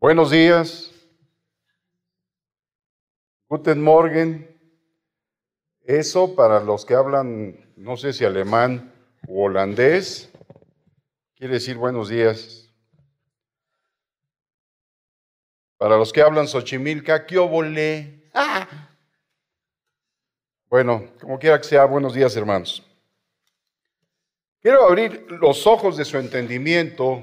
Buenos días. Guten Morgen. Eso para los que hablan, no sé si alemán o holandés, quiere decir buenos días. Para los que hablan Xochimilca, ¿qué obole? Ah. Bueno, como quiera que sea, buenos días hermanos. Quiero abrir los ojos de su entendimiento,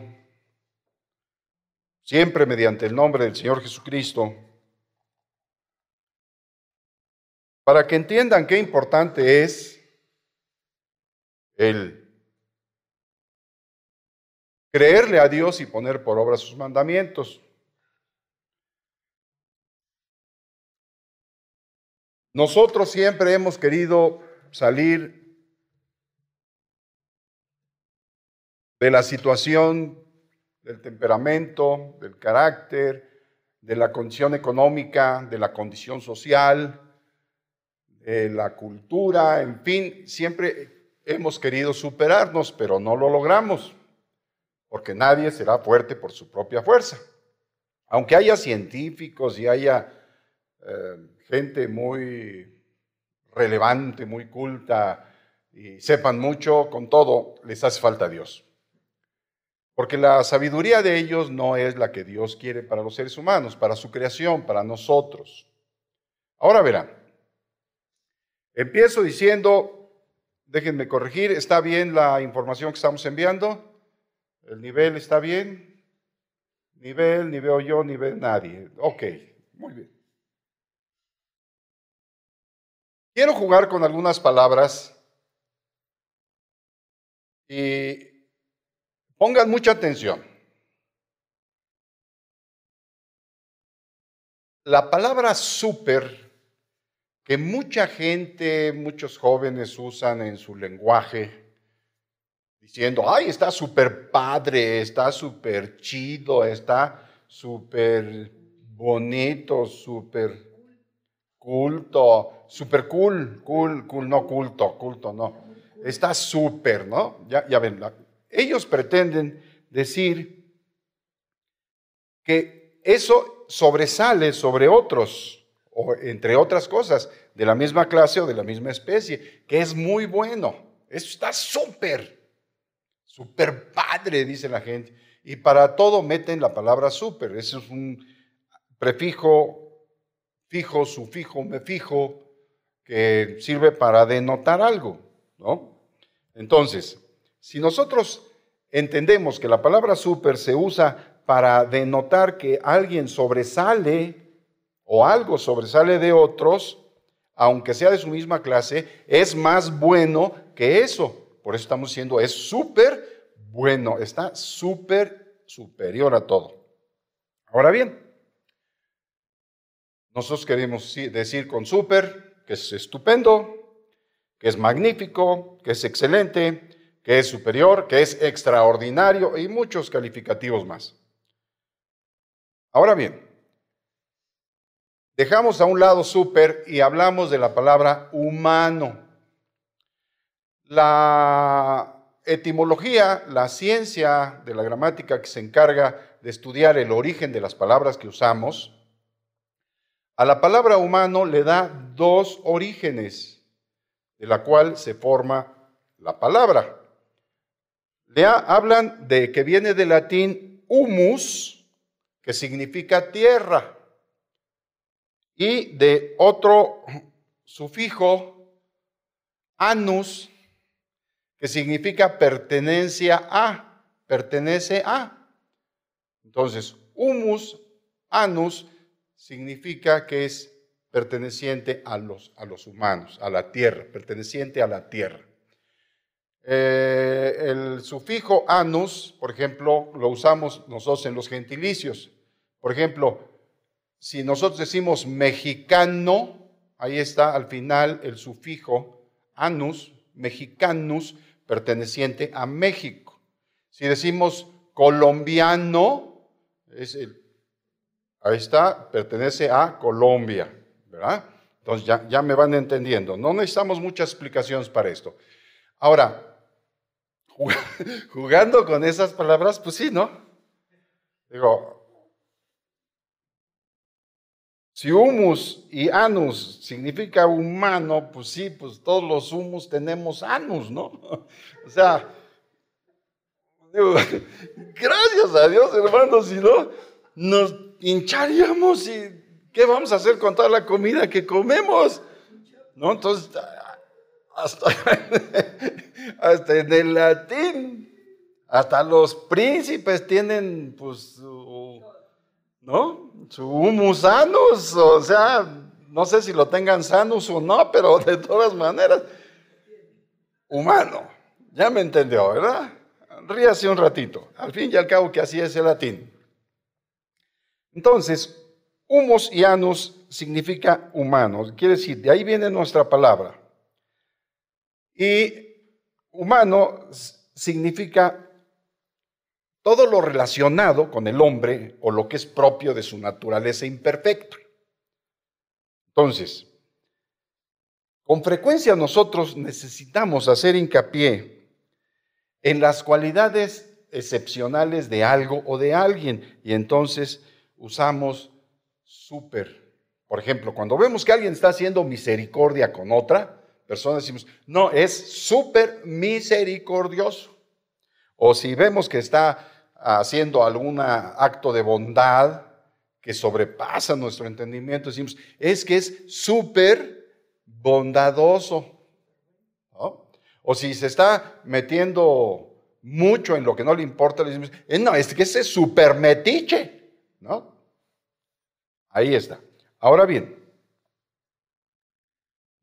siempre mediante el nombre del Señor Jesucristo, para que entiendan qué importante es el creerle a Dios y poner por obra sus mandamientos. Nosotros siempre hemos querido salir de la situación del temperamento, del carácter, de la condición económica, de la condición social, la cultura, en fin, siempre hemos querido superarnos, pero no lo logramos, porque nadie será fuerte por su propia fuerza. Aunque haya científicos y haya eh, gente muy relevante, muy culta y sepan mucho, con todo les hace falta Dios. Porque la sabiduría de ellos no es la que Dios quiere para los seres humanos, para su creación, para nosotros. Ahora verán, Empiezo diciendo, déjenme corregir, ¿está bien la información que estamos enviando? ¿El nivel está bien? Nivel, ni veo yo, ni ve nadie. Ok, muy bien. Quiero jugar con algunas palabras y pongan mucha atención. La palabra súper que mucha gente, muchos jóvenes usan en su lenguaje, diciendo, ay, está súper padre, está súper chido, está súper bonito, súper culto, súper cool, cool, cool, no culto, culto, no. Está súper, ¿no? Ya, ven, ellos pretenden decir que eso sobresale sobre otros o entre otras cosas, de la misma clase o de la misma especie, que es muy bueno. Eso está súper, súper padre, dice la gente. Y para todo meten la palabra súper. Eso es un prefijo, fijo, sufijo, me fijo, que sirve para denotar algo, ¿no? Entonces, si nosotros entendemos que la palabra súper se usa para denotar que alguien sobresale, o algo sobresale de otros, aunque sea de su misma clase, es más bueno que eso. Por eso estamos diciendo, es súper bueno, está súper superior a todo. Ahora bien, nosotros queremos decir con súper que es estupendo, que es magnífico, que es excelente, que es superior, que es extraordinario y muchos calificativos más. Ahora bien, Dejamos a un lado súper y hablamos de la palabra humano. La etimología, la ciencia de la gramática que se encarga de estudiar el origen de las palabras que usamos, a la palabra humano le da dos orígenes de la cual se forma la palabra. Hablan de que viene del latín humus, que significa tierra y de otro sufijo, anus, que significa pertenencia a, pertenece a. Entonces, humus, anus, significa que es perteneciente a los, a los humanos, a la tierra, perteneciente a la tierra. Eh, el sufijo anus, por ejemplo, lo usamos nosotros en los gentilicios. Por ejemplo, si nosotros decimos mexicano, ahí está al final el sufijo anus, mexicanus, perteneciente a México. Si decimos colombiano, ahí está, pertenece a Colombia, ¿verdad? Entonces ya, ya me van entendiendo. No necesitamos muchas explicaciones para esto. Ahora, jugando con esas palabras, pues sí, ¿no? Digo, Si humus y anus significa humano, pues sí, pues todos los humus tenemos anus, ¿no? O sea, gracias a Dios, hermanos, si no, nos hincharíamos y ¿qué vamos a hacer con toda la comida que comemos? ¿No? Entonces, hasta, en el latín, hasta los príncipes tienen, pues, ¿no? Su humus sanus, o sea, no sé si lo tengan sanos o no, pero de todas maneras, humano. Ya me entendió, ¿verdad? Ríase un ratito. Al fin y al cabo que así es el latín. Entonces, humus y anus significa humano. Quiere decir, de ahí viene nuestra palabra. Y humano significa todo lo relacionado con el hombre o lo que es propio de su naturaleza imperfecta. Entonces, con frecuencia nosotros necesitamos hacer hincapié en las cualidades excepcionales de algo o de alguien y entonces usamos súper. Por ejemplo, cuando vemos que alguien está haciendo misericordia con otra persona, decimos, no, es súper misericordioso. O si vemos que está haciendo algún acto de bondad que sobrepasa nuestro entendimiento, decimos, es que es súper bondadoso. O si se está metiendo mucho en lo que no le importa, le decimos, eh, no, es que ese es súper metiche. ¿no? Ahí está. Ahora bien,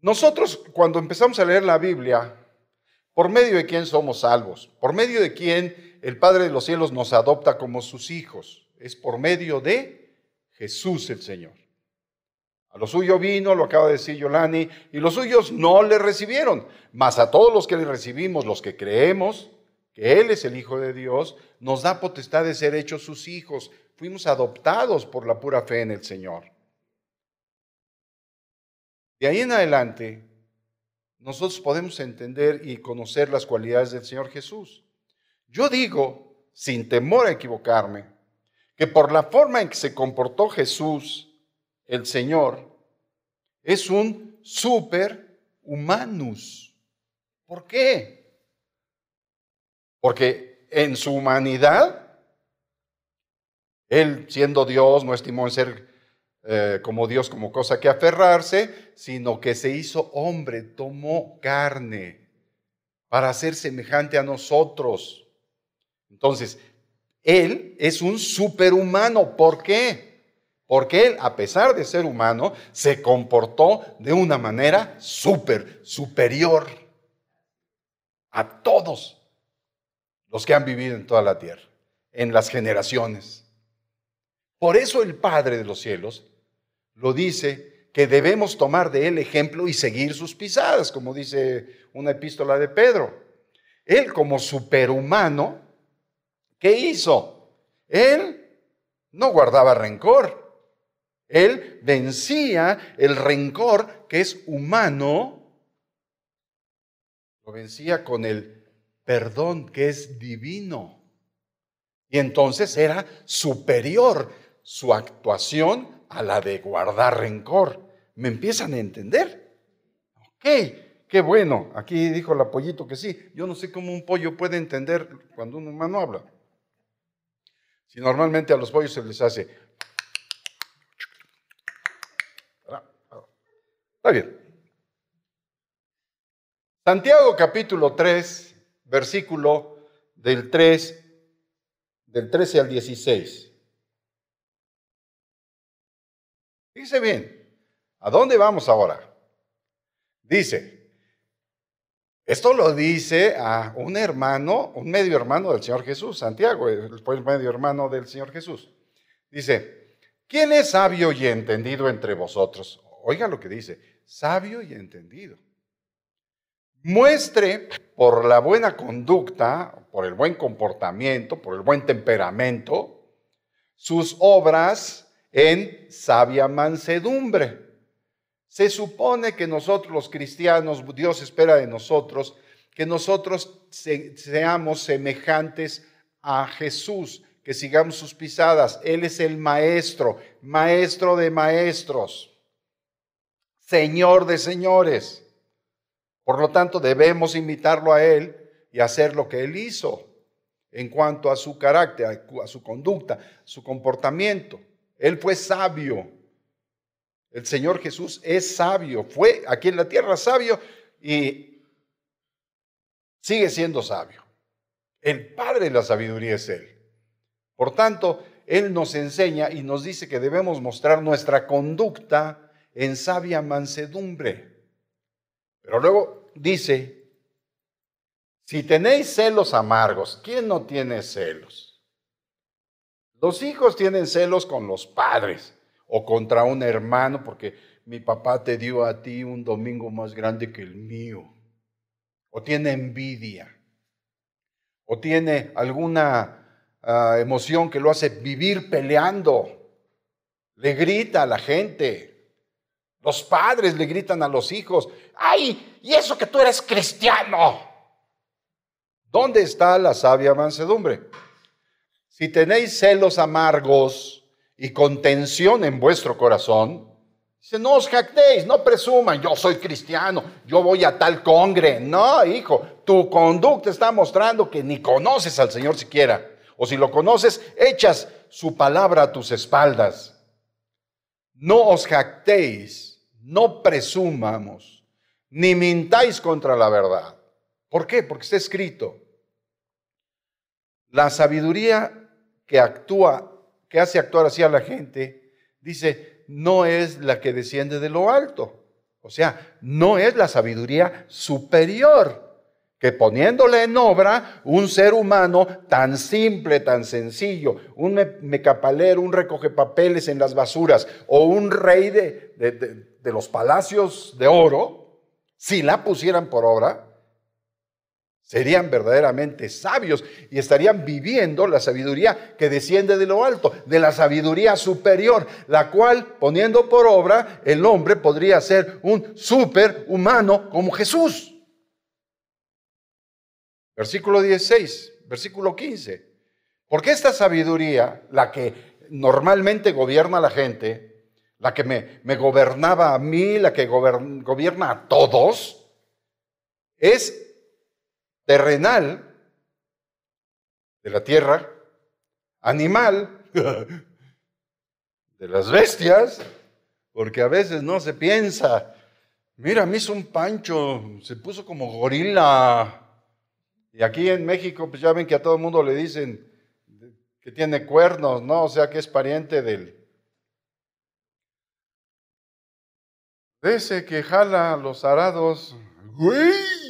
nosotros cuando empezamos a leer la Biblia, ¿por medio de quién somos salvos? ¿Por medio de quién el Padre de los cielos nos adopta como sus hijos. Es por medio de Jesús el Señor. A lo suyo vino, lo acaba de decir Yolani, y los suyos no le recibieron. Mas a todos los que le recibimos, los que creemos que Él es el Hijo de Dios, nos da potestad de ser hechos sus hijos. Fuimos adoptados por la pura fe en el Señor. De ahí en adelante, nosotros podemos entender y conocer las cualidades del Señor Jesús. Yo digo, sin temor a equivocarme, que por la forma en que se comportó Jesús, el Señor, es un super humanus. ¿Por qué? Porque en su humanidad, Él siendo Dios no estimó en ser eh, como Dios como cosa que aferrarse, sino que se hizo hombre, tomó carne para ser semejante a nosotros. Entonces, Él es un superhumano. ¿Por qué? Porque Él, a pesar de ser humano, se comportó de una manera súper, superior a todos los que han vivido en toda la tierra, en las generaciones. Por eso el Padre de los cielos lo dice que debemos tomar de Él ejemplo y seguir sus pisadas, como dice una epístola de Pedro. Él como superhumano ¿Qué hizo? Él no guardaba rencor. Él vencía el rencor que es humano. Lo vencía con el perdón que es divino. Y entonces era superior su actuación a la de guardar rencor. ¿Me empiezan a entender? Ok, qué bueno. Aquí dijo el pollito que sí. Yo no sé cómo un pollo puede entender cuando un humano habla. Si normalmente a los pollos se les hace... Está bien. Santiago capítulo 3, versículo del 3, del 13 al 16. Dice bien, ¿a dónde vamos ahora? Dice, esto lo dice a un hermano, un medio hermano del Señor Jesús, Santiago, fue el medio hermano del Señor Jesús. Dice, ¿quién es sabio y entendido entre vosotros? Oigan lo que dice, sabio y entendido. Muestre por la buena conducta, por el buen comportamiento, por el buen temperamento, sus obras en sabia mansedumbre se supone que nosotros los cristianos, Dios espera de nosotros que nosotros seamos semejantes a Jesús, que sigamos sus pisadas. Él es el maestro. maestro de maestros, señor de señores. Por lo tanto, debemos imitarlo a Él y hacer lo que Él hizo en cuanto a su carácter, a su conducta, su comportamiento. Él fue sabio. El Señor Jesús es sabio. Fue aquí en la tierra sabio y sigue siendo sabio. El Padre de la sabiduría es Él. Por tanto, Él nos enseña y nos dice que debemos mostrar nuestra conducta en sabia mansedumbre. Pero luego dice, si tenéis celos amargos, ¿quién no tiene celos? Los hijos tienen celos con los padres o contra un hermano porque mi papá te dio a ti un domingo más grande que el mío. O tiene envidia o tiene alguna ah, emoción que lo hace vivir peleando. Le grita a la gente. Los padres le gritan a los hijos, ¡ay! ¿Y eso que tú eres cristiano? ¿Dónde está la sabia mansedumbre? Si tenéis celos amargos y contención en vuestro corazón, Dice, no os jactéis, no presuman, yo soy cristiano, yo voy a tal congre. No, hijo, tu conducta está mostrando que ni conoces al Señor siquiera. O si lo conoces, echas su palabra a tus espaldas. No os jactéis, no presumamos, ni mintáis contra la verdad. ¿Por qué? Porque está escrito. La sabiduría que actúa, que hace actuar así a la gente, dice, no es la que desciende de lo alto. O sea, no es la sabiduría superior que poniéndole en obra un ser humano tan simple, tan sencillo, un mecapalero, un recoge papeles en las basuras o un rey de, de los palacios de oro, si la pusieran por obra, Serían verdaderamente sabios y estarían viviendo la sabiduría que desciende de lo alto, de la sabiduría superior, la cual poniendo por obra el hombre podría ser un superhumano como Jesús. Versículo 16, versículo 15. Porque esta sabiduría, la que normalmente gobierna a la gente, la que me, me gobernaba a mí, la que gobierna a todos, es terrenal de la tierra, animal de las bestias, porque a veces no se piensa, mira, me hizo un pancho, se puso como gorila. Y aquí en México, pues ya ven que a todo el mundo le dicen que tiene cuernos, ¿no? O sea, que es pariente del... De ese que jala los arados. ¡Güey!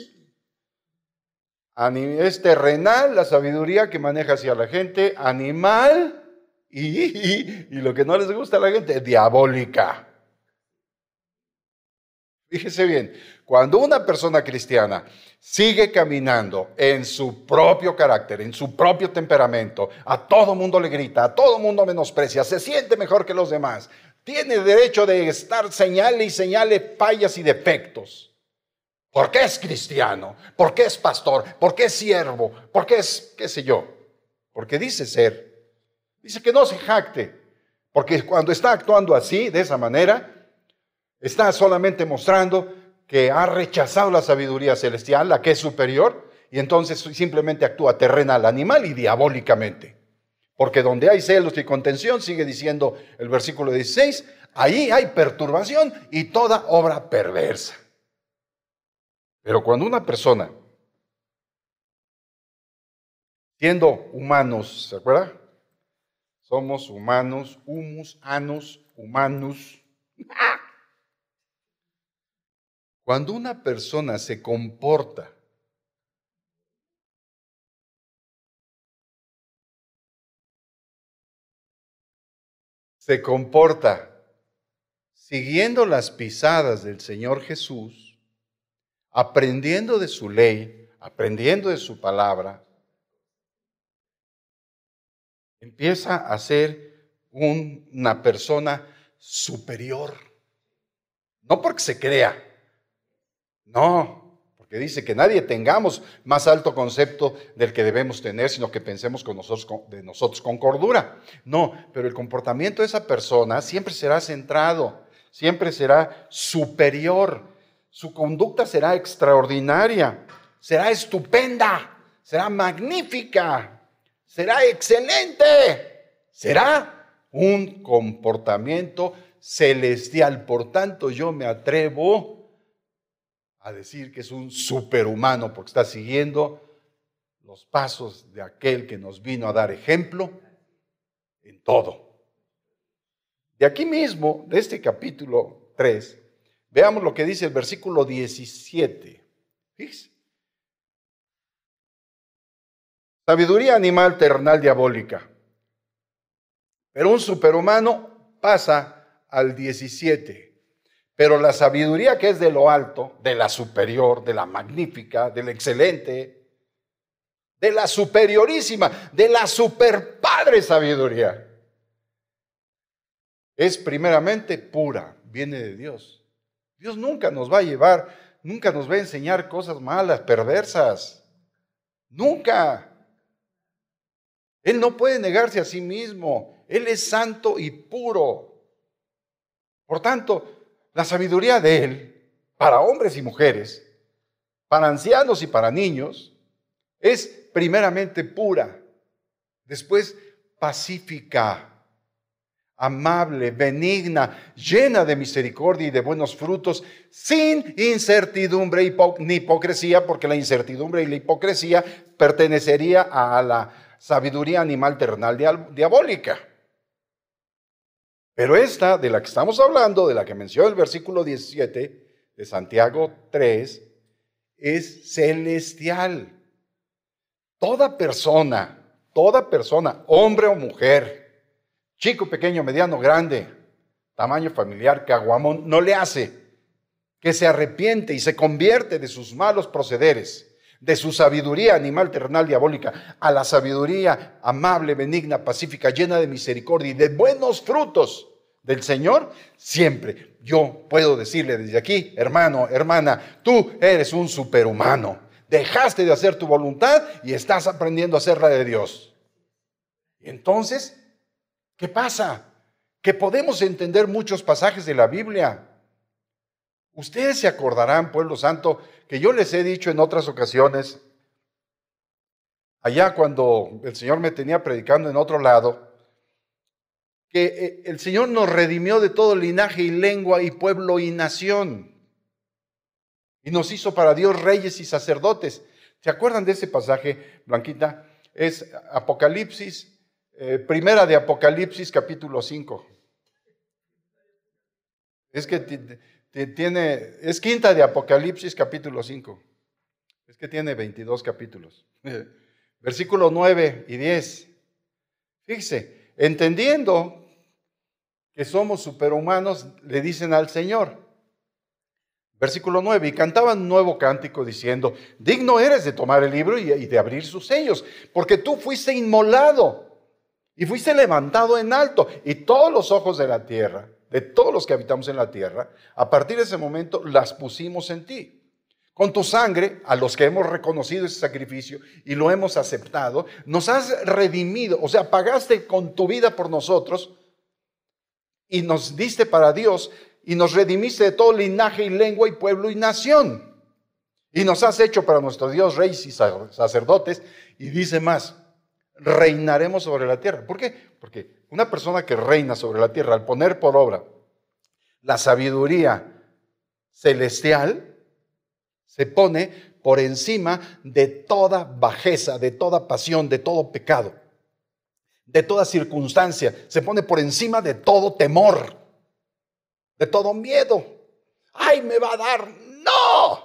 Es terrenal la sabiduría que maneja hacia la gente, animal y, lo que no les gusta a la gente, diabólica. Fíjese bien, cuando una persona cristiana sigue caminando en su propio carácter, en su propio temperamento, a todo mundo le grita, a todo mundo menosprecia, se siente mejor que los demás, tiene derecho de estar señale y señale fallas y defectos. ¿Por qué es cristiano? ¿Por qué es pastor? ¿Por qué es siervo? ¿Por qué es, qué sé yo? Porque dice ser. Dice que no se jacte. Porque cuando está actuando así, de esa manera, está solamente mostrando que ha rechazado la sabiduría celestial, la que es superior, y entonces simplemente actúa terrenal, animal y diabólicamente. Porque donde hay celos y contención, sigue diciendo el versículo 16, ahí hay perturbación y toda obra perversa. Pero cuando una persona, siendo humanos, ¿se acuerda? Somos humanos, humus, anos, humanos. Cuando una persona se comporta se comporta siguiendo las pisadas del Señor Jesús, aprendiendo de su ley, aprendiendo de su palabra, empieza a ser una persona superior. No porque se crea, no, porque dice que nadie tengamos más alto concepto del que debemos tener, sino que pensemos con nosotros, de nosotros con cordura. No, pero el comportamiento de esa persona siempre será centrado, siempre será superior, su conducta será extraordinaria, será estupenda, será magnífica, será excelente, será un comportamiento celestial. Por tanto, yo me atrevo a decir que es un superhumano porque está siguiendo los pasos de aquel que nos vino a dar ejemplo en todo. De aquí mismo, de este capítulo 3, veamos lo que dice el versículo 17. Fíjese. Sabiduría animal ternal diabólica. Pero un superhumano pasa al 17. Pero la sabiduría que es de lo alto, de la superior, de la magnífica, de la excelente, de la superiorísima, de la superpadre sabiduría, es primeramente pura, viene de Dios. Dios nunca nos va a llevar, nunca nos va a enseñar cosas malas, perversas. Nunca. Él no puede negarse a sí mismo. Él es santo y puro. Por tanto, la sabiduría de Él, para hombres y mujeres, para ancianos y para niños, es primeramente pura, después pacífica, amable, benigna, llena de misericordia y de buenos frutos, sin incertidumbre ni hipocresía, porque la incertidumbre y la hipocresía pertenecería a la sabiduría animal ternal diabólica. Pero esta de la que estamos hablando, de la que menciona el versículo 17 de Santiago 3, es celestial. Toda persona, toda persona, hombre o mujer, chico, pequeño, mediano, grande, tamaño familiar, caguamón, no le hace que se arrepiente y se convierte de sus malos procederes, de su sabiduría animal, terrenal, diabólica, a la sabiduría amable, benigna, pacífica, llena de misericordia y de buenos frutos del Señor, siempre yo puedo decirle desde aquí, hermano, hermana, tú eres un superhumano. Dejaste de hacer tu voluntad y estás aprendiendo a hacer la de Dios. Entonces, ¿qué pasa? Que podemos entender muchos pasajes de la Biblia. Ustedes se acordarán, pueblo santo, que yo les he dicho en otras ocasiones, allá cuando el Señor me tenía predicando en otro lado, que eh, el Señor nos redimió de todo linaje y lengua y pueblo y nación. Y nos hizo para Dios reyes y sacerdotes. ¿Se acuerdan de ese pasaje, Blanquita? Es Apocalipsis, eh, primera de Apocalipsis, capítulo 5. Es que tiene, es quinta de Apocalipsis, capítulo 5. Es que tiene 22 capítulos. Versículo 9 y 10. Fíjese, entendiendo que somos superhumanos, le dicen al Señor. Versículo 9, y cantaban un nuevo cántico diciendo, digno eres de tomar el libro y, de abrir sus sellos, porque tú fuiste inmolado y fuiste levantado en alto, y todos los ojos de la tierra, de todos los que habitamos en la tierra, a partir de ese momento las pusimos en ti. Con tu sangre, a los que hemos reconocido ese sacrificio y lo hemos aceptado, nos has redimido, o sea, pagaste con tu vida por nosotros y nos diste para Dios y nos redimiste de todo linaje y lengua y pueblo y nación. Y nos has hecho para nuestro Dios reyes y sacerdotes. Y dice más, reinaremos sobre la tierra. ¿Por qué? Porque una persona que reina sobre la tierra al poner por obra la sabiduría celestial, se pone por encima de toda bajeza, de toda pasión, de todo pecado de toda circunstancia, se pone por encima de todo temor, de todo miedo. ¡Ay, me va a dar! ¡No!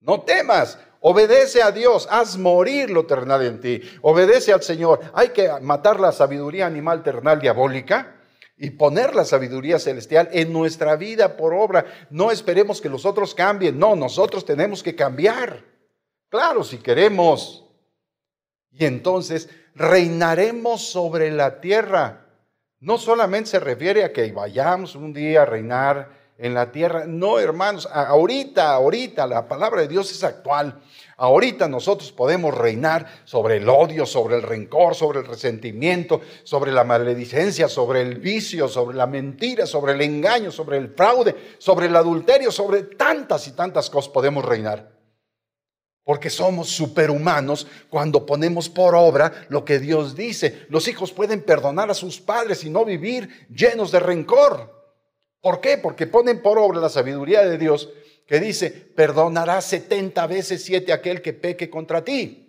No temas, obedece a Dios, haz morir lo terrenal en ti, obedece al Señor. Hay que matar la sabiduría animal terrenal diabólica y poner la sabiduría celestial en nuestra vida por obra. No esperemos que los otros cambien, no, nosotros tenemos que cambiar. Claro, si queremos. Y entonces reinaremos sobre la tierra. No solamente se refiere a que vayamos un día a reinar en la tierra. No, hermanos, ahorita, ahorita la palabra de Dios es actual. Ahorita nosotros podemos reinar sobre el odio, sobre el rencor, sobre el resentimiento, sobre la maledicencia, sobre el vicio, sobre la mentira, sobre el engaño, sobre el fraude, sobre el adulterio, sobre tantas y tantas cosas podemos reinar. Porque somos superhumanos cuando ponemos por obra lo que Dios dice. Los hijos pueden perdonar a sus padres y no vivir llenos de rencor. ¿Por qué? Porque ponen por obra la sabiduría de Dios que dice, perdonará 70 veces 7 aquel que peque contra ti.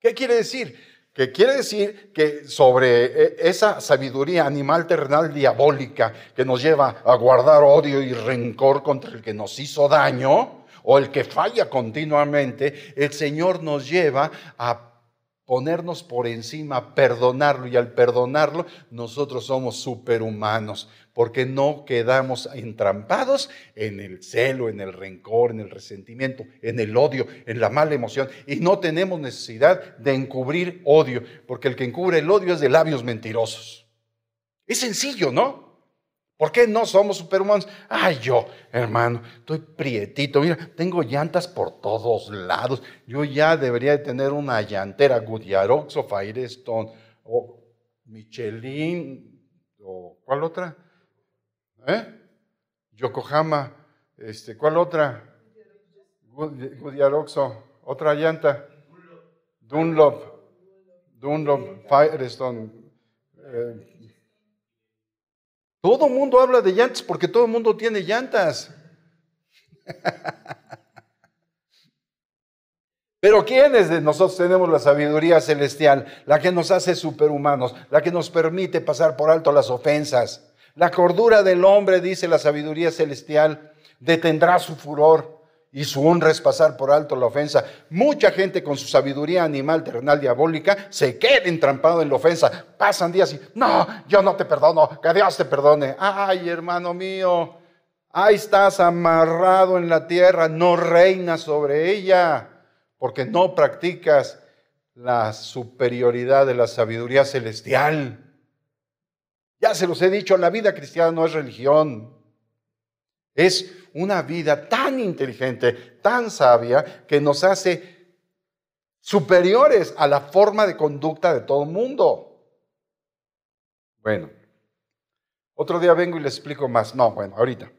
¿Qué quiere decir? Que quiere decir que sobre eh, esa sabiduría animal terrenal diabólica que nos lleva a guardar odio y rencor contra el que nos hizo daño o el que falla continuamente, el Señor nos lleva a ponernos por encima, perdonarlo y al perdonarlo nosotros somos superhumanos porque no quedamos entrampados en el celo, en el rencor, en el resentimiento, en el odio, en la mala emoción. Y no tenemos necesidad de encubrir odio, porque el que encubre el odio es de labios mentirosos. Es sencillo, ¿no? ¿Por qué no somos superhumanos? Ay, yo, hermano, estoy prietito. Mira, tengo llantas por todos lados. Yo ya debería de tener una llantera Goodyear, o Firestone, o Michelin, o ¿cuál otra? ¿Eh? Yokohama, este, ¿cuál otra? Gudiaroxo, otra llanta. Dunlop, Dunlop, Firestone. Eh. Todo mundo habla de llantas porque todo el mundo tiene llantas. Pero ¿quiénes de nosotros tenemos la sabiduría celestial? La que nos hace superhumanos, la que nos permite pasar por alto las ofensas, la cordura del hombre, dice la sabiduría celestial, detendrá su furor y su honra es pasar por alto la ofensa. Mucha gente con su sabiduría animal, terrenal, diabólica, se queda entrampado en la ofensa. Pasan días y, no, yo no te perdono, que Dios te perdone. Ay, hermano mío, ahí estás amarrado en la tierra, no reinas sobre ella, porque no practicas la superioridad de la sabiduría celestial. Ya se los he dicho, la vida cristiana no es religión. Es una vida tan inteligente, tan sabia, que nos hace superiores a la forma de conducta de todo el mundo. Bueno, otro día vengo y les explico más. No, bueno, ahorita.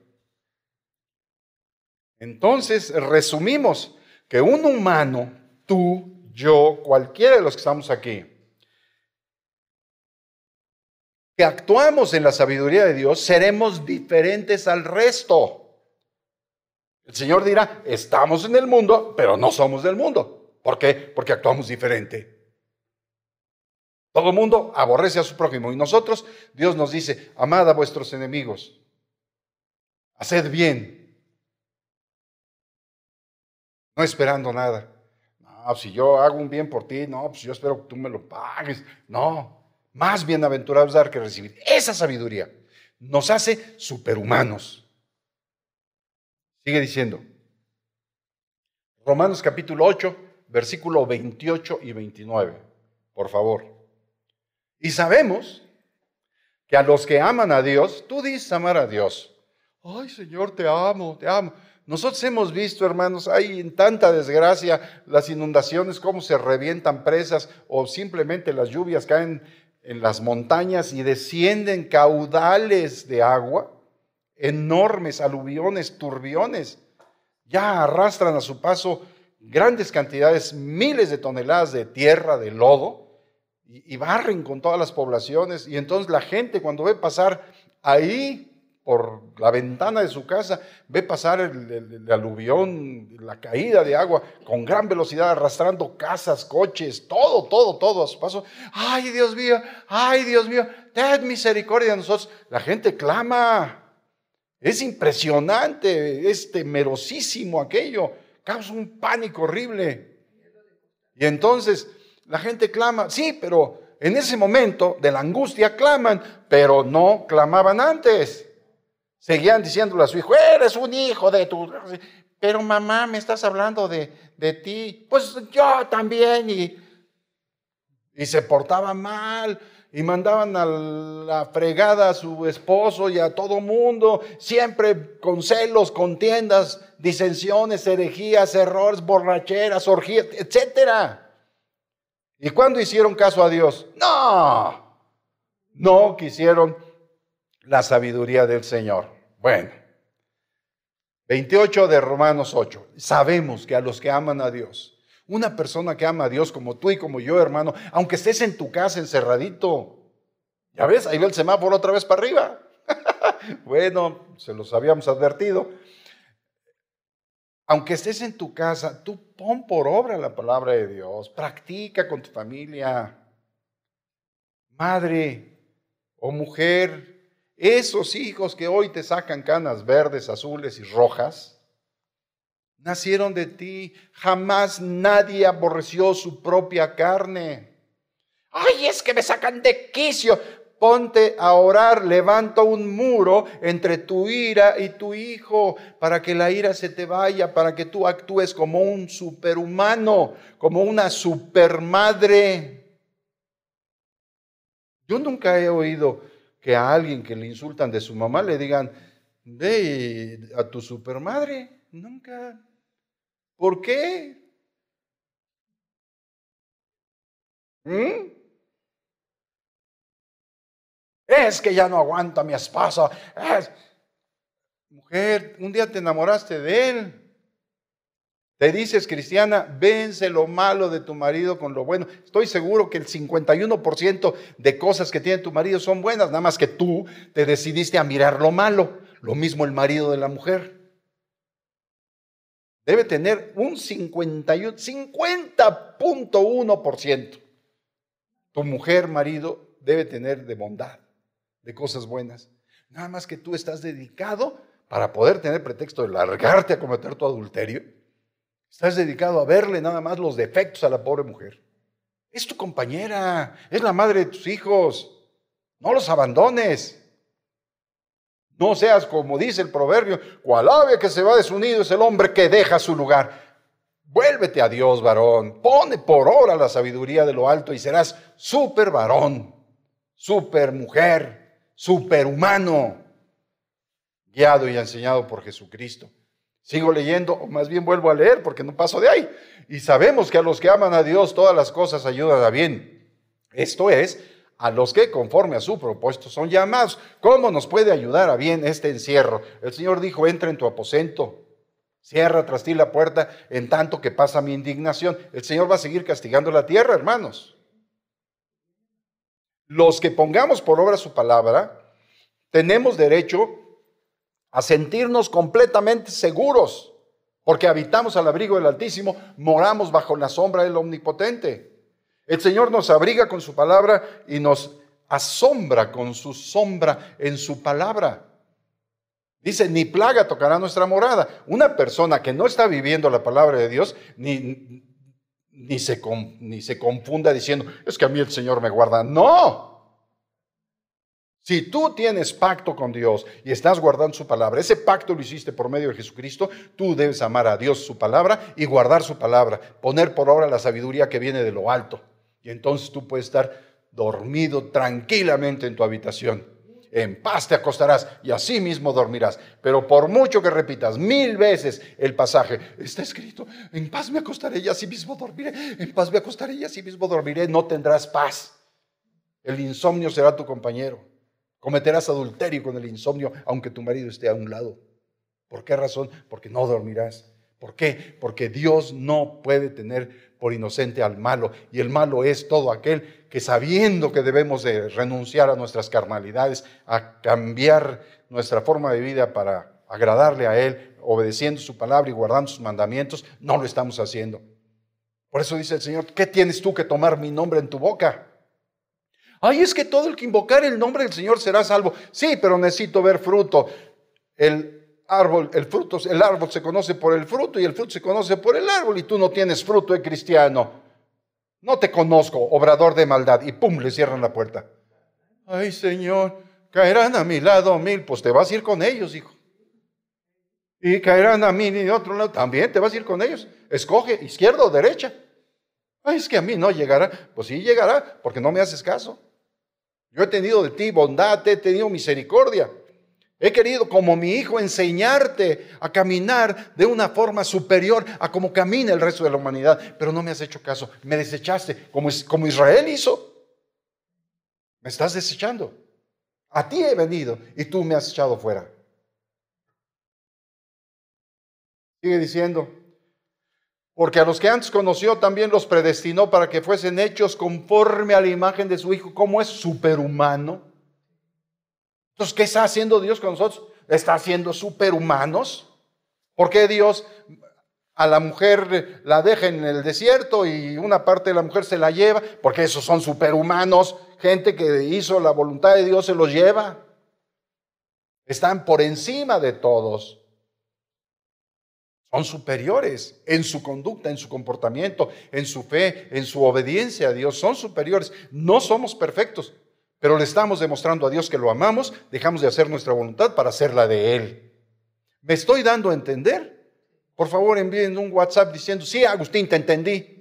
Entonces, resumimos que un humano, tú, yo, cualquiera de los que estamos aquí, que actuamos en la sabiduría de Dios, seremos diferentes al resto. El Señor dirá, estamos en el mundo, pero no somos del mundo. ¿Por qué? Porque actuamos diferente. Todo el mundo aborrece a su prójimo y nosotros, Dios nos dice, amad a vuestros enemigos, haced bien, no esperando nada. No, si yo hago un bien por ti, no, pues yo espero que tú me lo pagues. No, más bienaventurados dar que recibir. Esa sabiduría nos hace superhumanos. Sigue diciendo. Romanos capítulo 8, versículo 28 y 29, por favor. Y sabemos que a los que aman a Dios, tú dices amar a Dios. Ay, Señor, te amo, te amo. Nosotros hemos visto, hermanos, hay en tanta desgracia las inundaciones, cómo se revientan presas o simplemente las lluvias caen en las montañas y descienden caudales de agua, enormes aluviones, turbiones, ya arrastran a su paso grandes cantidades, miles de toneladas de tierra, de lodo, y, barren con todas las poblaciones. Y entonces la gente cuando ve pasar ahí por la ventana de su casa, ve pasar el, aluvión, la caída de agua con gran velocidad, arrastrando casas, coches, todo, todo, todo a su paso. Ay, Dios mío, ay, Dios mío, ten misericordia de nosotros. La gente clama. Es impresionante, es temerosísimo aquello, causa un pánico horrible. Y entonces la gente clama, sí, pero en ese momento de la angustia claman, pero no clamaban antes. Seguían diciéndole a su hijo, eres un hijo de tu... Pero mamá, me estás hablando de, de ti. Pues yo también. Y, y se portaba mal. y mandaban a la fregada a su esposo y a todo mundo, siempre con celos, contiendas, disensiones, herejías, errores, borracheras, orgías, etc. ¿Y cuándo hicieron caso a Dios? No, no quisieron la sabiduría del Señor. Bueno, 28 de Romanos 8. Sabemos que a los que aman a Dios, una persona que ama a Dios como tú y como yo, hermano, aunque estés en tu casa encerradito, ya ves, ahí ve el semáforo otra vez para arriba. bueno, se los habíamos advertido. Aunque estés en tu casa, tú pon por obra la palabra de Dios, practica con tu familia. Madre o mujer, esos hijos que hoy te sacan canas verdes, azules y rojas, nacieron de ti. Jamás nadie aborreció su propia carne. Ay, es que me sacan de quicio. Ponte a orar, levanta un muro entre tu ira y tu hijo para que la ira se te vaya, para que tú actúes como un superhumano, como una supermadre. Yo nunca he oído que a alguien que le insultan de su mamá le digan, ve a tu supermadre. Nunca. ¿Por qué? ¿Mm? Es que ya no aguanta mi esposo. Mujer, un día te enamoraste de él. Te dices, cristiana, vence lo malo de tu marido con lo bueno. Estoy seguro que el 51% de cosas que tiene tu marido son buenas, nada más que tú te decidiste a mirar lo malo. Lo mismo el marido de la mujer debe tener un 50.1%. Tu mujer, marido, debe tener de bondad, de cosas buenas. Nada más que tú estás dedicado para poder tener pretexto de largarte a cometer tu adulterio. Estás dedicado a verle nada más los defectos a la pobre mujer. Es tu compañera, es la madre de tus hijos. No los abandones. No seas como dice el proverbio, cual ave que se va desunido es el hombre que deja su lugar. Vuélvete a Dios, varón. Pone por obra la sabiduría de lo alto y serás super varón, super mujer, super humano, guiado y enseñado por Jesucristo. Sigo leyendo, o más bien vuelvo a leer porque no paso de ahí. Y sabemos que a los que aman a Dios todas las cosas ayudan a bien. Esto es, a los que conforme a su propósito son llamados. ¿Cómo nos puede ayudar a bien este encierro? El Señor dijo, entra en tu aposento, cierra tras ti la puerta en tanto que pasa mi indignación. El Señor va a seguir castigando la tierra, hermanos. Los que pongamos por obra su palabra, tenemos derecho a sentirnos completamente seguros, porque habitamos al abrigo del Altísimo, moramos bajo la sombra del Omnipotente. El Señor nos abriga con su palabra y nos asombra con su sombra en su palabra. Dice, ni plaga tocará nuestra morada. Una persona que no está viviendo la palabra de Dios, ni, ni, se, ni se confunda diciendo, es que a mí el Señor me guarda. No. Si tú tienes pacto con Dios y estás guardando su palabra, ese pacto lo hiciste por medio de Jesucristo, tú debes amar a Dios su palabra y guardar su palabra, poner por obra la sabiduría que viene de lo alto. Y entonces tú puedes estar dormido tranquilamente en tu habitación. En paz te acostarás y así mismo dormirás. Pero por mucho que repitas mil veces el pasaje, está escrito, en paz me acostaré y así mismo dormiré, en paz me acostaré y así mismo dormiré, no tendrás paz. El insomnio será tu compañero. Cometerás adulterio con el insomnio aunque tu marido esté a un lado. ¿Por qué razón? Porque no dormirás. ¿Por qué? Porque Dios no puede tener por inocente al malo. Y el malo es todo aquel que sabiendo que debemos de renunciar a nuestras carnalidades, a cambiar nuestra forma de vida para agradarle a Él, obedeciendo su palabra y guardando sus mandamientos, no lo estamos haciendo. Por eso dice el Señor, ¿qué tienes tú que tomar mi nombre en tu boca? Ay, es que todo el que invocar el nombre del Señor será salvo. Sí, pero necesito ver fruto. El árbol, el fruto, el árbol se conoce por el fruto y el fruto se conoce por el árbol y tú no tienes fruto de cristiano. No te conozco, obrador de maldad. Y pum, le cierran la puerta. Ay, Señor, caerán a mi lado mil, pues te vas a ir con ellos, hijo. Y caerán a mí de otro lado, también te vas a ir con ellos. Escoge izquierda o derecha. Ay, es que a mí no llegará. Pues sí llegará, porque no me haces caso. Yo he tenido de ti bondad, he tenido misericordia. He querido como mi hijo enseñarte a caminar de una forma superior a como camina el resto de la humanidad, pero no me has hecho caso, me desechaste como, como Israel hizo. Me estás desechando. A ti he venido y tú me has echado fuera. Sigue diciendo, porque a los que antes conoció también los predestinó para que fuesen hechos conforme a la imagen de su Hijo, como es superhumano. Entonces, ¿qué está haciendo Dios con nosotros? Está haciendo superhumanos. ¿Por qué Dios a la mujer la deja en el desierto y una parte de la mujer se la lleva? Porque esos son superhumanos. Gente que hizo la voluntad de Dios se los lleva. Están por encima de todos. Son superiores en su conducta, en su comportamiento, en su fe, en su obediencia a Dios. Son superiores. No somos perfectos, pero le estamos demostrando a Dios que lo amamos, dejamos de hacer nuestra voluntad para hacer la de Él. ¿Me estoy dando a entender? Por favor, envíen un WhatsApp diciendo, sí, Agustín, te entendí.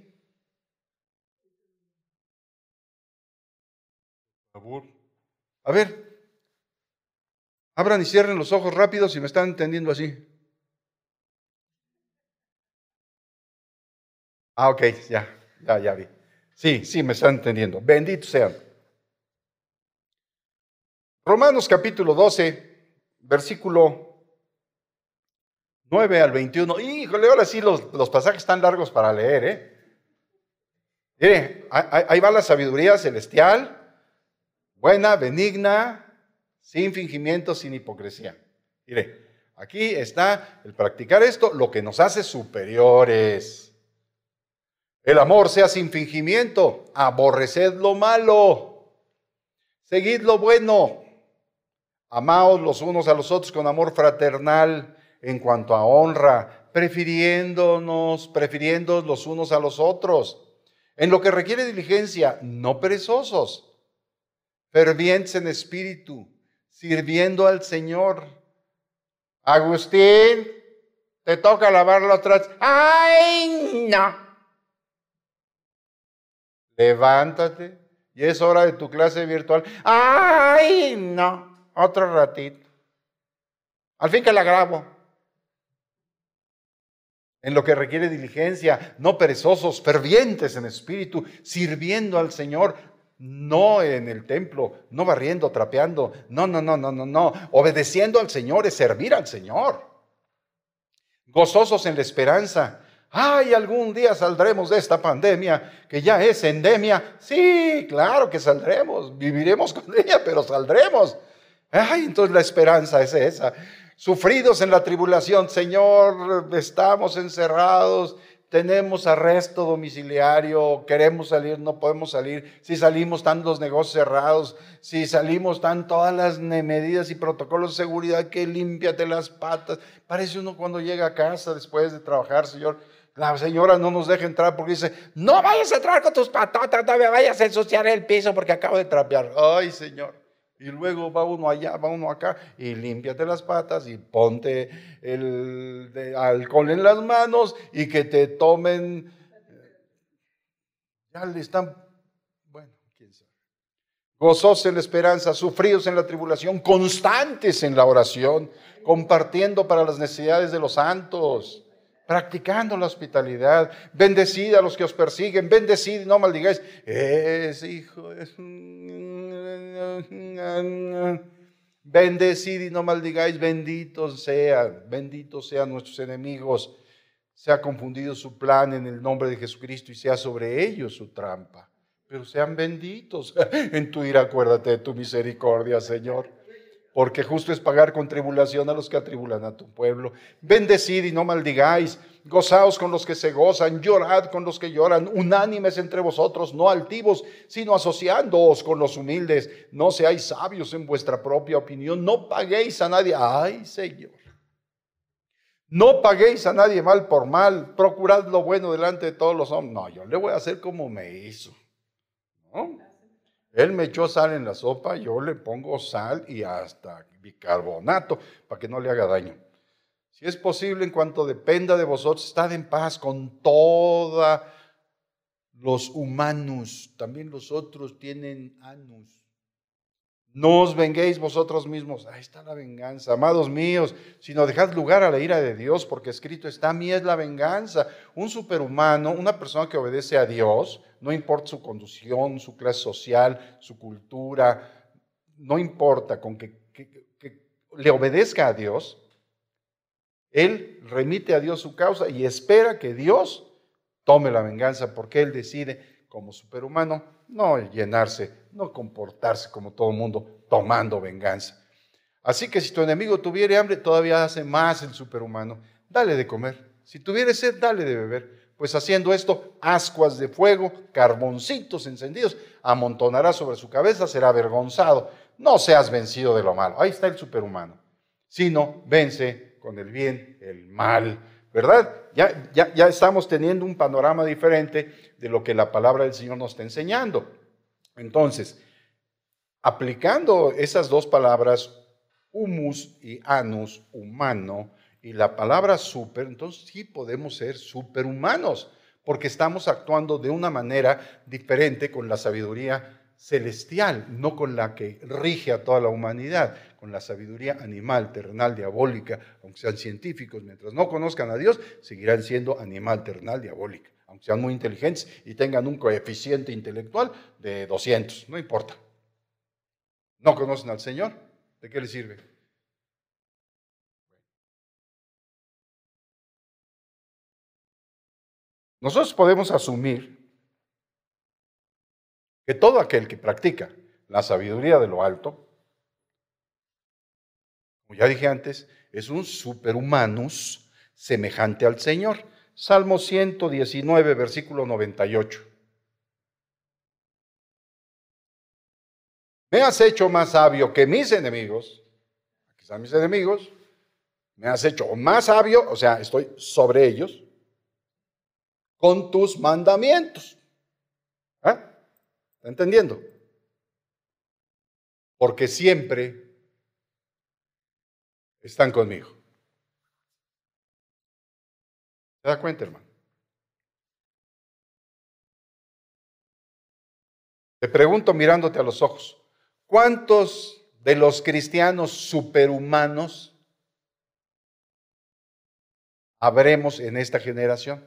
A ver, abran y cierren los ojos rápidos si me están entendiendo así. Ah, ok, ya, ya, ya vi. Sí, sí, me están entendiendo. Bendito sean. Romanos capítulo 12, versículo 9 al 21. Híjole, ahora sí los, los pasajes están largos para leer, ¿eh? Mire, ahí va la sabiduría celestial, buena, benigna, sin fingimiento, sin hipocresía. Mire, aquí está el practicar esto, lo que nos hace superiores. El amor sea sin fingimiento, aborreced lo malo, seguid lo bueno, Amaos los unos a los otros con amor fraternal en cuanto a honra, prefiriéndonos, prefiriendo los unos a los otros. En lo que requiere diligencia, no perezosos, fervientes en espíritu, sirviendo al Señor. Agustín, te toca lavarlo atrás. ¡Ay, no! Levántate. Y es hora de tu clase virtual. ¡Ay, no! otro ratito. Al fin que la grabo. En lo que requiere diligencia, no perezosos, fervientes en espíritu, sirviendo al Señor, no en el templo, no barriendo, trapeando, no, no, no, no, no, no. Obedeciendo al Señor es servir al Señor. Gozosos en la esperanza. Ay, algún día saldremos de esta pandemia que ya es endemia. Sí, claro que saldremos, viviremos con ella, pero saldremos. Ay, entonces la esperanza es esa. Sufridos en la tribulación, Señor, estamos encerrados, tenemos arresto domiciliario, queremos salir, no podemos salir. Si salimos, están los negocios cerrados. Si salimos, están todas las medidas y protocolos de seguridad que límpiate las patas. Parece uno cuando llega a casa después de trabajar, Señor. La señora no nos deja entrar porque dice, no vayas a entrar con tus patatas, no me vayas a ensuciar el piso porque acabo de trapear. Ay, Señor. Y luego va uno allá, va uno acá, y límpiate las patas y ponte el alcohol en las manos y que te tomen. Ya le están, bueno, quién sabe. Gozosos en la esperanza, sufridos en la tribulación, constantes en la oración, compartiendo para las necesidades de los santos practicando la hospitalidad, bendecid a los que os persiguen, bendecid y no maldigáis. Es hijo, es... Bendecid y no maldigáis, benditos sean, benditos sean nuestros enemigos. Sea confundido su plan en el nombre de Jesucristo y sea sobre ellos su trampa. Pero sean benditos. En tu ira acuérdate de tu misericordia, Señor porque justo es pagar con tribulación a los que atribulan a tu pueblo. Bendecid y no maldigáis, gozaos con los que se gozan, llorad con los que lloran, unánimes entre vosotros, no altivos, sino asociándoos con los humildes. No seáis sabios en vuestra propia opinión, no paguéis a nadie. Ay, Señor. No paguéis a nadie mal por mal, procurad lo bueno delante de todos los hombres. No, yo le voy a hacer como me hizo. Él me echó sal en la sopa, yo le pongo sal y hasta bicarbonato para que no le haga daño. Si es posible, en cuanto dependa de vosotros, estad en paz con todos los humanos. También los otros tienen anus. No os venguéis vosotros mismos. Ahí está la venganza, amados míos, sino dejad lugar a la ira de Dios, porque escrito está, a mí es la venganza. Un superhumano, una persona que obedece a Dios, no importa su conducción, su clase social, su cultura, no importa con que, le obedezca a Dios, él remite a Dios su causa y espera que Dios tome la venganza, porque él decide como superhumano no llenarse, no comportarse como todo el mundo tomando venganza. Así que si tu enemigo tuviere hambre, todavía hace más el superhumano. Dale de comer. Si tuviere sed, dale de beber. Pues haciendo esto, ascuas de fuego, carboncitos encendidos, amontonará sobre su cabeza, será avergonzado. No seas vencido de lo malo. Ahí está el superhumano. Sino vence con el bien el mal. ¿Verdad? Ya, ya, ya estamos teniendo un panorama diferente de lo que la palabra del Señor nos está enseñando. Entonces, aplicando esas dos palabras, humus y anus, humano, y la palabra super, entonces sí podemos ser superhumanos, porque estamos actuando de una manera diferente con la sabiduría celestial, no con la que rige a toda la humanidad, con la sabiduría animal, terrenal, diabólica, aunque sean científicos, mientras no conozcan a Dios, seguirán siendo animal, terrenal, diabólica, aunque sean muy inteligentes y tengan un coeficiente intelectual de 200, no importa. No conocen al Señor, ¿de qué les sirve? Nosotros podemos asumir que todo aquel que practica la sabiduría de lo alto, como ya dije antes, es un superhumanus semejante al Señor. Salmo 119, versículo 98. Me has hecho más sabio que mis enemigos, aquí están mis enemigos, me has hecho más sabio, o sea, estoy sobre ellos, con tus mandamientos. ¿Está entendiendo? Porque siempre están conmigo. ¿Se da cuenta, hermano? Te pregunto mirándote a los ojos, ¿cuántos de los cristianos superhumanos habremos en esta generación?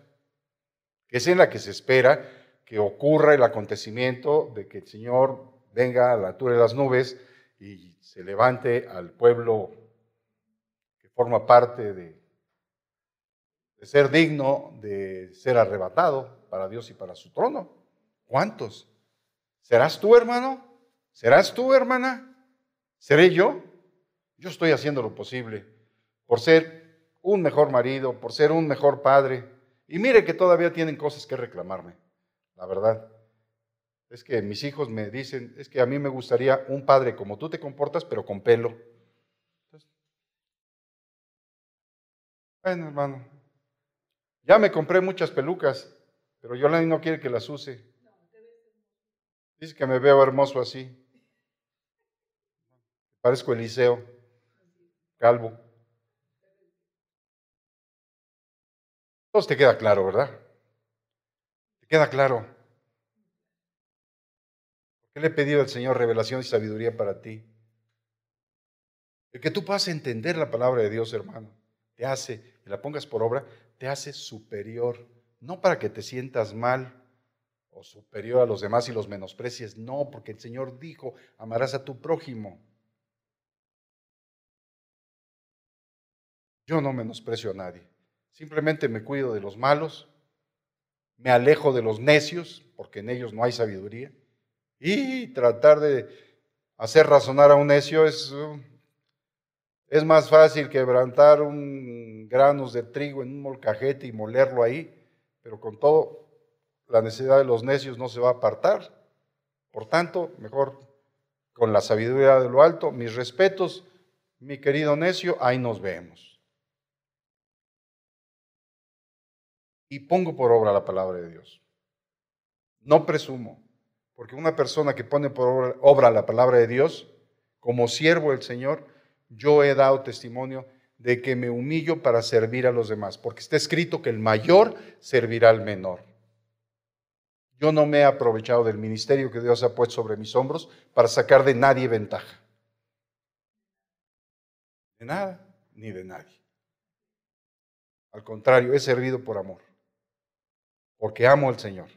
que es en la que se espera que ocurra el acontecimiento de que el Señor venga a la altura de las nubes y se levante al pueblo que forma parte de, de ser digno de ser arrebatado para Dios y para su trono. ¿Cuántos? ¿Serás tú, hermano? ¿Serás tú, hermana? ¿Seré yo? Yo estoy haciendo lo posible por ser un mejor marido, por ser un mejor padre, y mire que todavía tienen cosas que reclamarme, la verdad. Es que mis hijos me dicen, es que a mí me gustaría un padre como tú te comportas, pero con pelo. bueno, hermano, ya me compré muchas pelucas, pero Yolanda no quiere que las use. Dice que me veo hermoso así. Parezco Eliseo, calvo. te queda claro, ¿verdad? Te queda claro. qué le he pedido al Señor revelación y sabiduría para ti? El que tú puedas entender la palabra de Dios, hermano, te hace, y la pongas por obra, te hace superior. No para que te sientas mal o superior a los demás y los menosprecies. No, porque el Señor dijo, amarás a tu prójimo. Yo no menosprecio a nadie. Simplemente me cuido de los malos, me alejo de los necios, porque en ellos no hay sabiduría. Y tratar de hacer razonar a un necio es, es más fácil quebrantar un granos de trigo en un molcajete y molerlo ahí, pero con todo, la necesidad de los necios no se va a apartar. Por tanto, mejor con la sabiduría de lo alto, mis respetos, mi querido necio, ahí nos vemos. y pongo por obra la palabra de Dios. No presumo, porque una persona que pone por obra la palabra de Dios, como siervo del Señor, yo he dado testimonio de que me humillo para servir a los demás, porque está escrito que el mayor servirá al menor. Yo no me he aprovechado del ministerio que Dios ha puesto sobre mis hombros para sacar de nadie ventaja. De nada ni de nadie. Al contrario, he servido por amor, porque amo al Señor.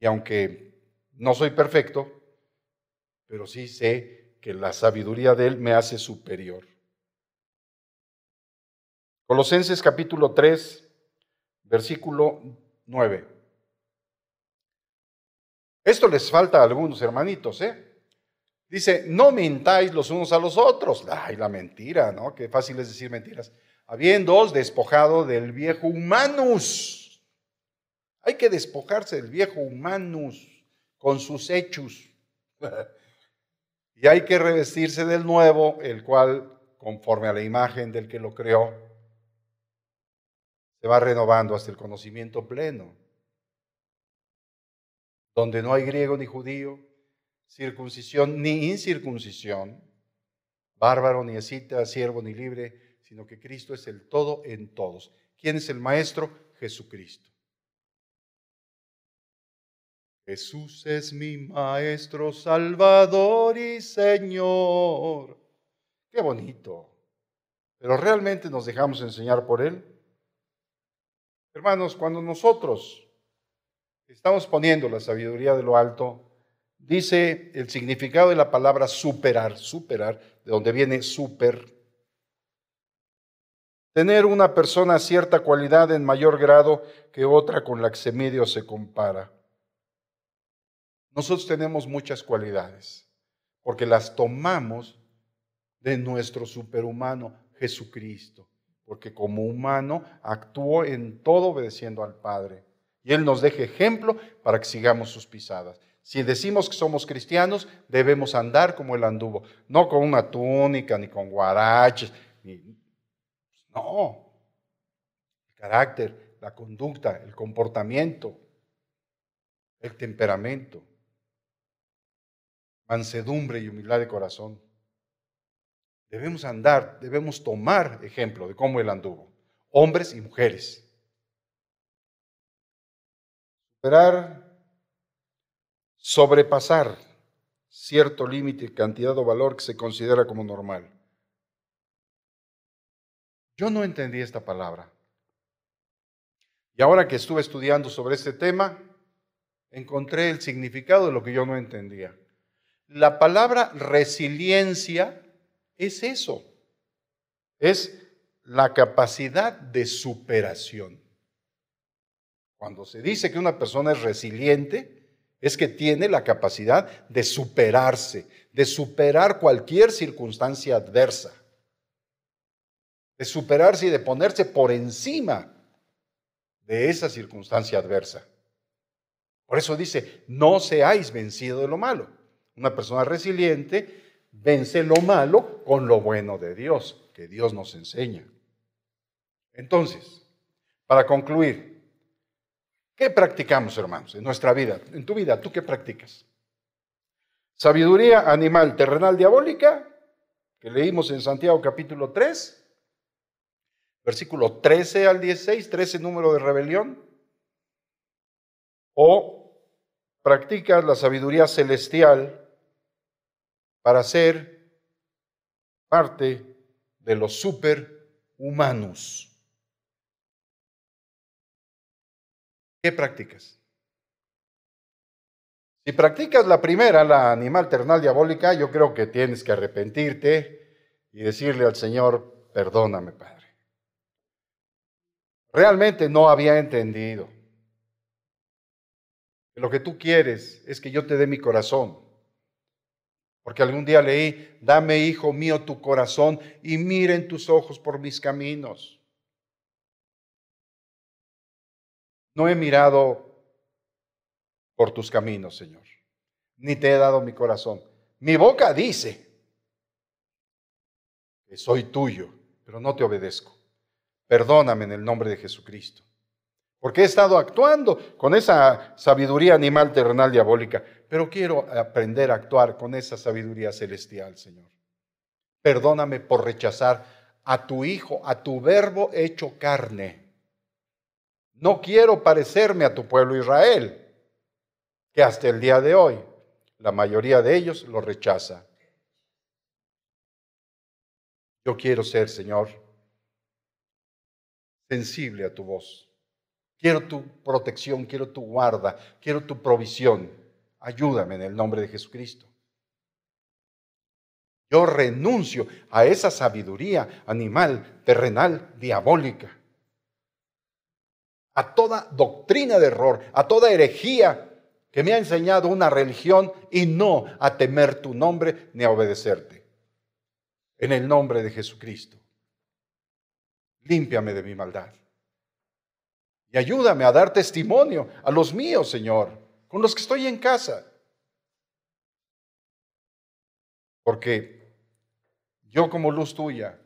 Y aunque no soy perfecto, pero sí sé que la sabiduría de Él me hace superior. Colosenses capítulo 3, versículo 9. Esto les falta a algunos hermanitos, ¿eh? Dice, no mintáis los unos a los otros. Ay, la mentira, ¿no? Qué fácil es decir mentiras. Habiéndoos despojado del viejo humanus. Hay que despojarse del viejo humanus con sus hechos. y hay que revestirse del nuevo, el cual, conforme a la imagen del que lo creó, se va renovando hasta el conocimiento pleno, donde no hay griego ni judío, circuncisión ni incircuncisión, bárbaro ni escita, siervo ni libre, sino que Cristo es el todo en todos. ¿Quién es el Maestro? Jesucristo. Jesús es mi Maestro, Salvador y Señor. Qué bonito. Pero realmente nos dejamos enseñar por Él. Hermanos, cuando nosotros estamos poniendo la sabiduría de lo alto, dice el significado de la palabra superar, superar, de donde viene super. Tener una persona cierta cualidad en mayor grado que otra con la que se mide o se compara. Nosotros tenemos muchas cualidades, porque las tomamos de nuestro superhumano Jesucristo, porque como humano actuó en todo obedeciendo al Padre. Y Él nos deja ejemplo para que sigamos sus pisadas. Si decimos que somos cristianos, debemos andar como Él anduvo, no con una túnica, ni con guaraches, no. El carácter, la conducta, el comportamiento, el temperamento mansedumbre y humildad de corazón. Debemos andar, debemos tomar ejemplo de cómo él anduvo, hombres y mujeres. Superar, sobrepasar cierto límite, cantidad o valor que se considera como normal. Yo no entendí esta palabra. Y ahora que estuve estudiando sobre este tema, encontré el significado de lo que yo no entendía. La palabra resiliencia es eso, es la capacidad de superación. Cuando se dice que una persona es resiliente, es que tiene la capacidad de superarse, de superar cualquier circunstancia adversa, de superarse y de ponerse por encima de esa circunstancia adversa. Por eso dice, no seáis vencido de lo malo. Una persona resiliente vence lo malo con lo bueno de Dios, que Dios nos enseña. Entonces, para concluir, ¿qué practicamos, hermanos, en nuestra vida? En tu vida, ¿tú qué practicas? Sabiduría animal, terrenal, diabólica, que leímos en Santiago capítulo 3, versículo 13 al 16, 13 número de rebelión. O practicas la sabiduría celestial, para ser parte de los superhumanos. ¿Qué practicas? Si practicas la primera, la animal ternal diabólica, yo creo que tienes que arrepentirte y decirle al Señor, perdóname, Padre. Realmente no había entendido. Lo que tú quieres es que yo te dé mi corazón porque algún día leí, dame, hijo mío, tu corazón y miren tus ojos por mis caminos. No he mirado por tus caminos, Señor, ni te he dado mi corazón. Mi boca dice que soy tuyo, pero no te obedezco. Perdóname en el nombre de Jesucristo. Porque he estado actuando con esa sabiduría animal terrenal diabólica pero quiero aprender a actuar con esa sabiduría celestial, Señor. Perdóname por rechazar a tu Hijo, a tu verbo hecho carne. No quiero parecerme a tu pueblo Israel, que hasta el día de hoy la mayoría de ellos lo rechaza. Yo quiero ser, Señor, sensible a tu voz. Quiero tu protección, quiero tu guarda, quiero tu provisión. Ayúdame en el nombre de Jesucristo. Yo renuncio a esa sabiduría animal, terrenal, diabólica, a toda doctrina de error, a toda herejía que me ha enseñado una religión y no a temer tu nombre ni a obedecerte. En el nombre de Jesucristo, límpiame de mi maldad. Y ayúdame a dar testimonio a los míos, Señor, con los que estoy en casa. Porque yo como luz tuya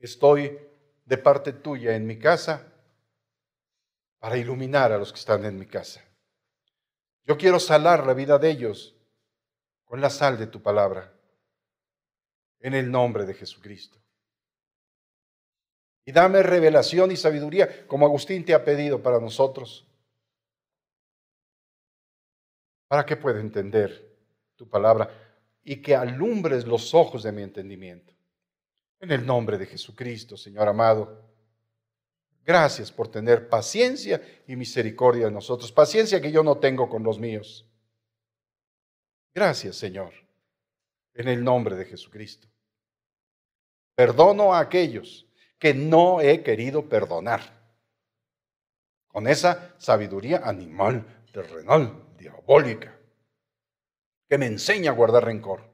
estoy de parte tuya en mi casa para iluminar a los que están en mi casa. Yo quiero salar la vida de ellos con la sal de tu palabra, en el nombre de Jesucristo. Y dame revelación y sabiduría, como Agustín te ha pedido para nosotros, para que pueda entender tu palabra y que alumbres los ojos de mi entendimiento. En el nombre de Jesucristo, Señor amado. Gracias por tener paciencia y misericordia de nosotros, paciencia que yo no tengo con los míos. Gracias, Señor, en el nombre de Jesucristo. Perdono a aquellos que no he querido perdonar. Con esa sabiduría animal, terrenal, diabólica, que me enseña a guardar rencor.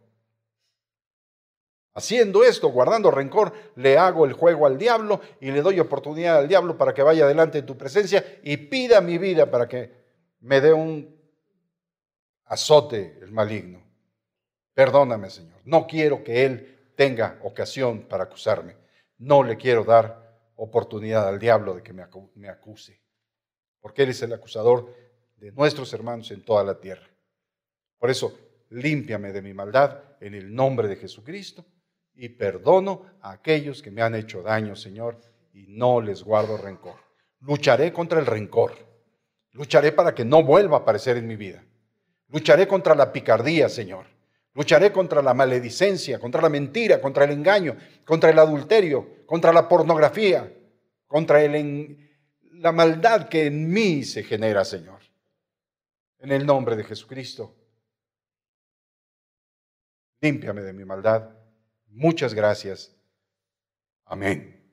Haciendo esto, guardando rencor, le hago el juego al diablo y le doy oportunidad al diablo para que vaya delante de tu presencia y pida mi vida para que me dé un azote el maligno. Perdóname, Señor. No quiero que Él tenga ocasión para acusarme. No le quiero dar oportunidad al diablo de que me acuse, porque Él es el acusador de nuestros hermanos en toda la tierra. Por eso, límpiame de mi maldad en el nombre de Jesucristo y perdono a aquellos que me han hecho daño, Señor, y no les guardo rencor. Lucharé contra el rencor. Lucharé para que no vuelva a aparecer en mi vida. Lucharé contra la picardía, Señor. Lucharé contra la maledicencia, contra la mentira, contra el engaño, contra el adulterio, contra la pornografía, contra la maldad que en mí se genera, Señor. En el nombre de Jesucristo, límpiame de mi maldad Muchas gracias. Amén.